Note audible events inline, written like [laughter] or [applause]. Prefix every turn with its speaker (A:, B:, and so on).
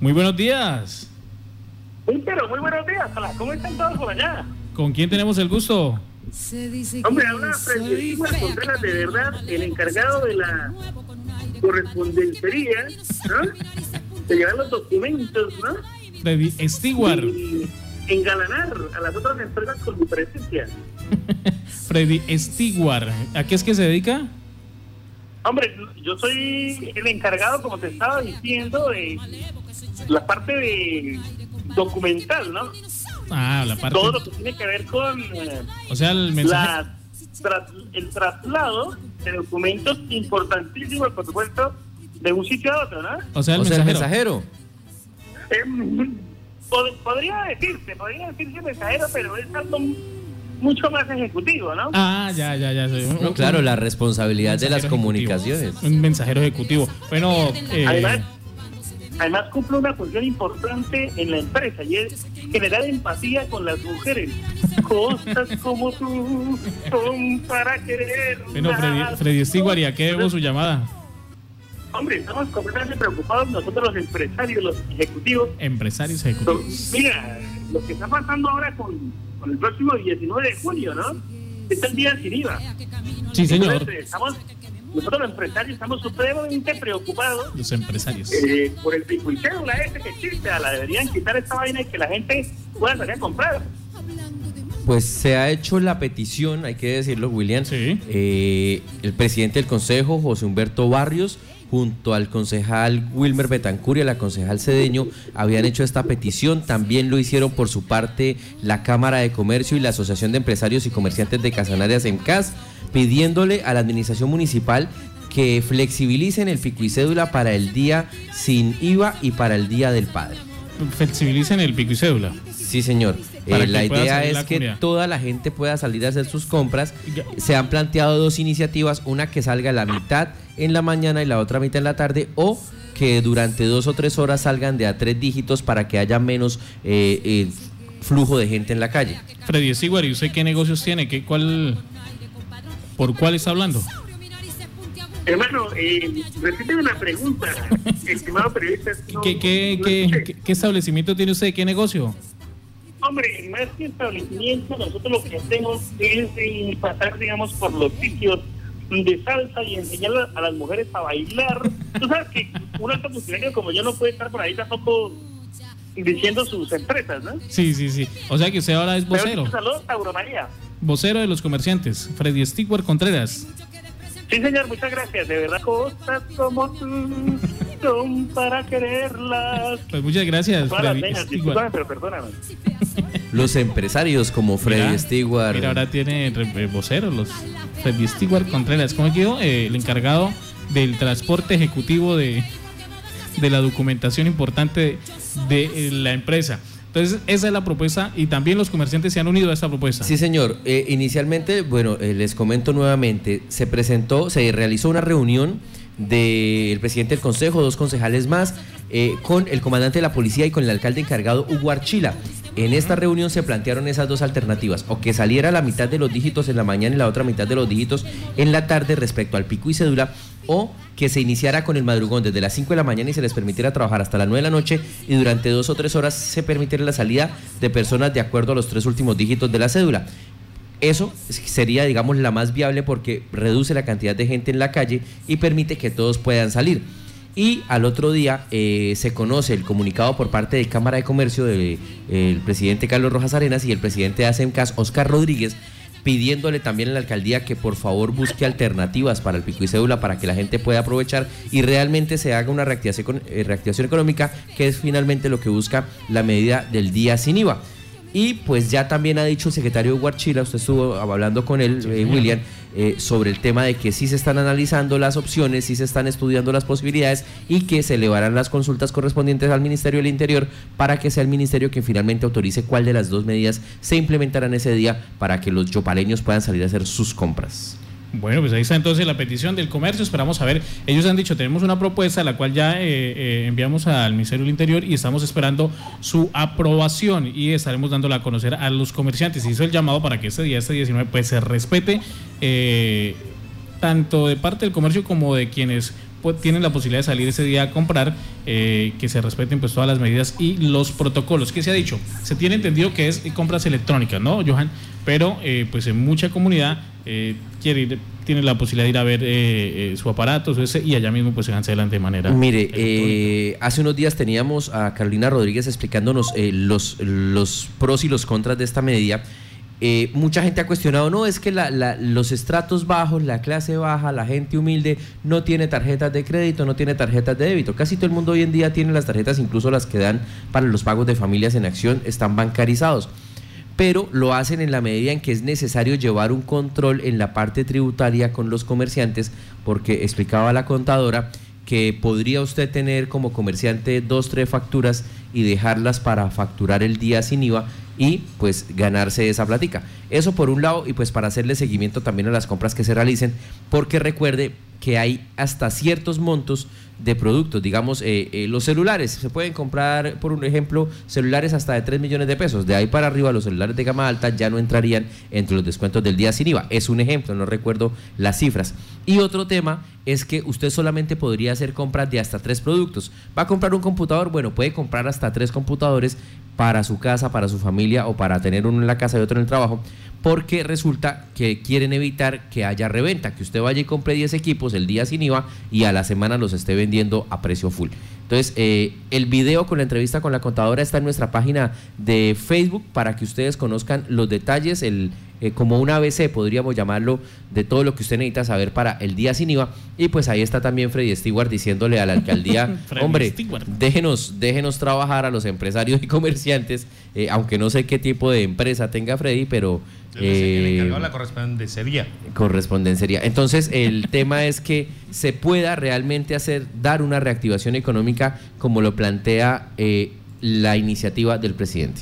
A: Muy buenos días.
B: Sí, pero muy buenos días. Hola, ¿cómo están todos por allá?
A: ¿Con quién tenemos el gusto?
B: Hombre, habla Francisco Contreras, de verdad, el encargado de la correspondencia, ¿no? De llevar los documentos, ¿no?
A: Freddy Stewart.
B: Y engalanar a las otras empresas con su presencia. [laughs]
A: Freddy Stewart. ¿A qué es que se dedica?
B: Hombre, yo soy el encargado, como te estaba diciendo, de la parte de documental, ¿no?
A: Ah, la parte.
B: Todo lo que tiene que ver con eh,
A: O sea, el mensaje.
B: la- tras- el traslado de documentos importantísimos, por supuesto, de un sitio a otro, ¿no?
A: O sea, el
C: O sea, el
A: mensajero.
C: mensajero.
B: Eh, pod- podría decirse, podría decirse mensajero, pero es algo mucho más ejecutivo, ¿no?
A: Ah, ya, ya, ya. un-
C: No, claro, la responsabilidad de las
A: mensajero
C: comunicaciones.
A: ejecutivo. Un mensajero ejecutivo. Bueno, eh,
B: Además, además cumple una función importante en la empresa y es generar empatía con las mujeres. Cosas como tú son para querer.
A: bueno Freddy, Freddy Stewart, ¿y a qué debo su llamada?
B: Hombre, estamos completamente preocupados nosotros los empresarios, los ejecutivos.
A: Empresarios ejecutivos.
B: Mira, lo que está pasando ahora con, con el próximo 19 de junio, ¿no? Es el día sin IVA.
A: Sí, señor.
B: Entonces, estamos, nosotros los empresarios estamos supremamente preocupados
A: Los empresarios.
B: eh, por el pico y cédula ese que existe. A la deberían quitar esta vaina y que la gente pueda salir a comprar.
C: Pues se ha hecho la petición, hay que decirlo, William.
A: Sí.
C: Eh, el presidente del Consejo, José Humberto Barrios, junto al concejal Wilmer Betancur y a la concejal Cedeño, habían hecho esta petición. También lo hicieron por su parte la Cámara de Comercio y la Asociación de Empresarios y Comerciantes de Casanarias EMCAS, pidiéndole a la administración municipal que flexibilicen el pico y cédula para el día sin IVA y para el Día del Padre.
A: Flexibilicen el pico y cédula.
C: Sí, señor. Eh, la idea es
A: la
C: que
A: comunidad.
C: toda la gente pueda salir a hacer sus compras. Se han planteado dos iniciativas, una que salga la mitad en la mañana y la otra mitad en la tarde, o que durante dos o tres horas salgan de a tres dígitos para que haya menos eh, eh, flujo de gente en la calle.
A: Freddy Stewart, ¿y usted qué negocios tiene? ¿Qué, cuál, ¿Por cuál está hablando?
B: Hermano, eh, repíteme la pregunta, [laughs] estimado periodista. No-
A: ¿Qué, qué,
B: no
A: qué,
B: escuché.
A: qué- qué establecimiento tiene usted? ¿Qué negocio?
B: Hombre, más que establecimiento, nosotros lo que hacemos es eh, pasar, digamos, por los sitios de salsa y enseñar a, las mujeres a bailar. Tú sabes que un alto funcionario como yo no puede estar por ahí tampoco diciendo sus empresas, ¿no?
A: Sí, sí, sí. O sea que usted ahora es vocero.
B: Saludos, Tauro María.
A: Vocero de los comerciantes. Freddy Stewart Contreras.
B: Sí, señor, muchas gracias. De verdad, cosas como tú son para quererlas.
A: Pues muchas gracias,
B: Todas
A: Freddy
B: pero perdóname.
C: Los empresarios como Freddy
A: Mira,
C: Stewart.
A: Mira, ahora tiene eh, vocero los Freddy Stewart Contreras. ¿Cómo quedó? Eh, el encargado del transporte ejecutivo de, de la documentación importante de, de, eh, la empresa. Entonces, esa es la propuesta y también los comerciantes se han unido a esta propuesta.
C: Sí, señor. Eh, inicialmente, bueno, eh, les comento nuevamente, se presentó, se realizó una reunión del presidente del consejo, dos concejales más, eh, con el comandante de la policía y con el alcalde encargado Hugo Archila. En esta reunión se plantearon esas dos alternativas, o que saliera la mitad de los dígitos en la mañana y la otra mitad de los dígitos en la tarde respecto al pico y cédula, o que se iniciara con el madrugón desde las 5 de la mañana y se les permitiera trabajar hasta las 9 de la noche y durante dos o tres horas se permitiera la salida de personas de acuerdo a los tres últimos dígitos de la cédula. Eso sería, digamos, la más viable porque reduce la cantidad de gente en la calle y permite que todos puedan salir. Y al otro día eh, se conoce el comunicado por parte de Cámara de Comercio del presidente Carlos Rojas Arenas y el presidente de ASEMCAS, Oscar Rodríguez, pidiéndole también a la alcaldía que por favor busque alternativas para el pico y cédula para que la gente pueda aprovechar y realmente se haga una reactivación, eh, reactivación económica, que es finalmente lo que busca la medida del día sin IVA. Y pues ya también ha dicho el secretario Guarchila, usted estuvo hablando con él, eh, William, eh, sobre el tema de que sí se están analizando las opciones, sí se están estudiando las posibilidades y que se elevarán las consultas correspondientes al Ministerio del Interior para que sea el Ministerio quien finalmente autorice cuál de las dos medidas se implementarán ese día para que los yopaleños puedan salir a hacer sus compras.
A: Bueno, pues ahí está entonces la petición del comercio. Esperamos a ver. Ellos han dicho, tenemos una propuesta, la cual ya eh, eh, enviamos al Ministerio del Interior y estamos esperando su aprobación y estaremos dándola a conocer a los comerciantes. Hizo el llamado para que este día, este 19, pues se respete eh, tanto de parte del comercio como de quienes pues, tienen la posibilidad de salir ese día a comprar, que se respeten pues todas las medidas y los protocolos. ¿Qué se ha dicho? Se tiene entendido que es compras electrónicas, ¿no, Johan? Pero pues en mucha comunidad eh, quiere ir, tiene la posibilidad de ir a ver su aparato su ese, y allá mismo pues se cancela de manera.
C: Mire, hace unos días teníamos a Carolina Rodríguez explicándonos los, los pros y los contras de esta medida. Eh, mucha gente ha cuestionado, no, es que los estratos bajos, la clase baja, la gente humilde no tiene tarjetas de crédito, no tiene tarjetas de débito. Casi todo el mundo hoy en día tiene las tarjetas, incluso las que dan para los pagos de familias en acción, están bancarizados. Pero lo hacen en la medida en que es necesario llevar un control en la parte tributaria con los comerciantes, porque explicaba la contadora que podría usted tener como comerciante dos, tres facturas y dejarlas para facturar el día sin IVA y pues ganarse esa plática. Eso por un lado y pues para hacerle seguimiento también a las compras que se realicen, porque recuerde que hay hasta ciertos montos de productos, digamos eh, eh, los celulares, se pueden comprar por un ejemplo celulares hasta de 3 millones de pesos, de ahí para arriba los celulares de gama alta ya no entrarían entre los descuentos del día sin IVA, es un ejemplo, no recuerdo las cifras. Y otro tema es que usted solamente podría hacer compras de hasta tres productos. ¿Va a comprar un computador? Bueno, puede comprar hasta tres computadores para su casa, para su familia o para tener uno en la casa y otro en el trabajo, porque resulta que quieren evitar que haya reventa, que usted vaya y compre 10 equipos el día sin IVA y a la semana los esté vendiendo a precio full. Entonces, eh, el video con la entrevista con la contadora está en nuestra página de Facebook para que ustedes conozcan los detalles, el, eh, como un ABC, podríamos llamarlo, de todo lo que usted necesita saber para el día sin IVA. Y pues ahí está también Freddy Stewart diciéndole a la alcaldía, [laughs] hombre, déjenos, déjenos trabajar a los empresarios y comerciantes, eh, aunque no sé qué tipo de empresa tenga Freddy, pero...
D: Eh, la correspondencia.
C: Correspondencia. Entonces, el [laughs] tema es que se pueda realmente hacer, dar una reactivación económica como lo plantea la iniciativa del presidente.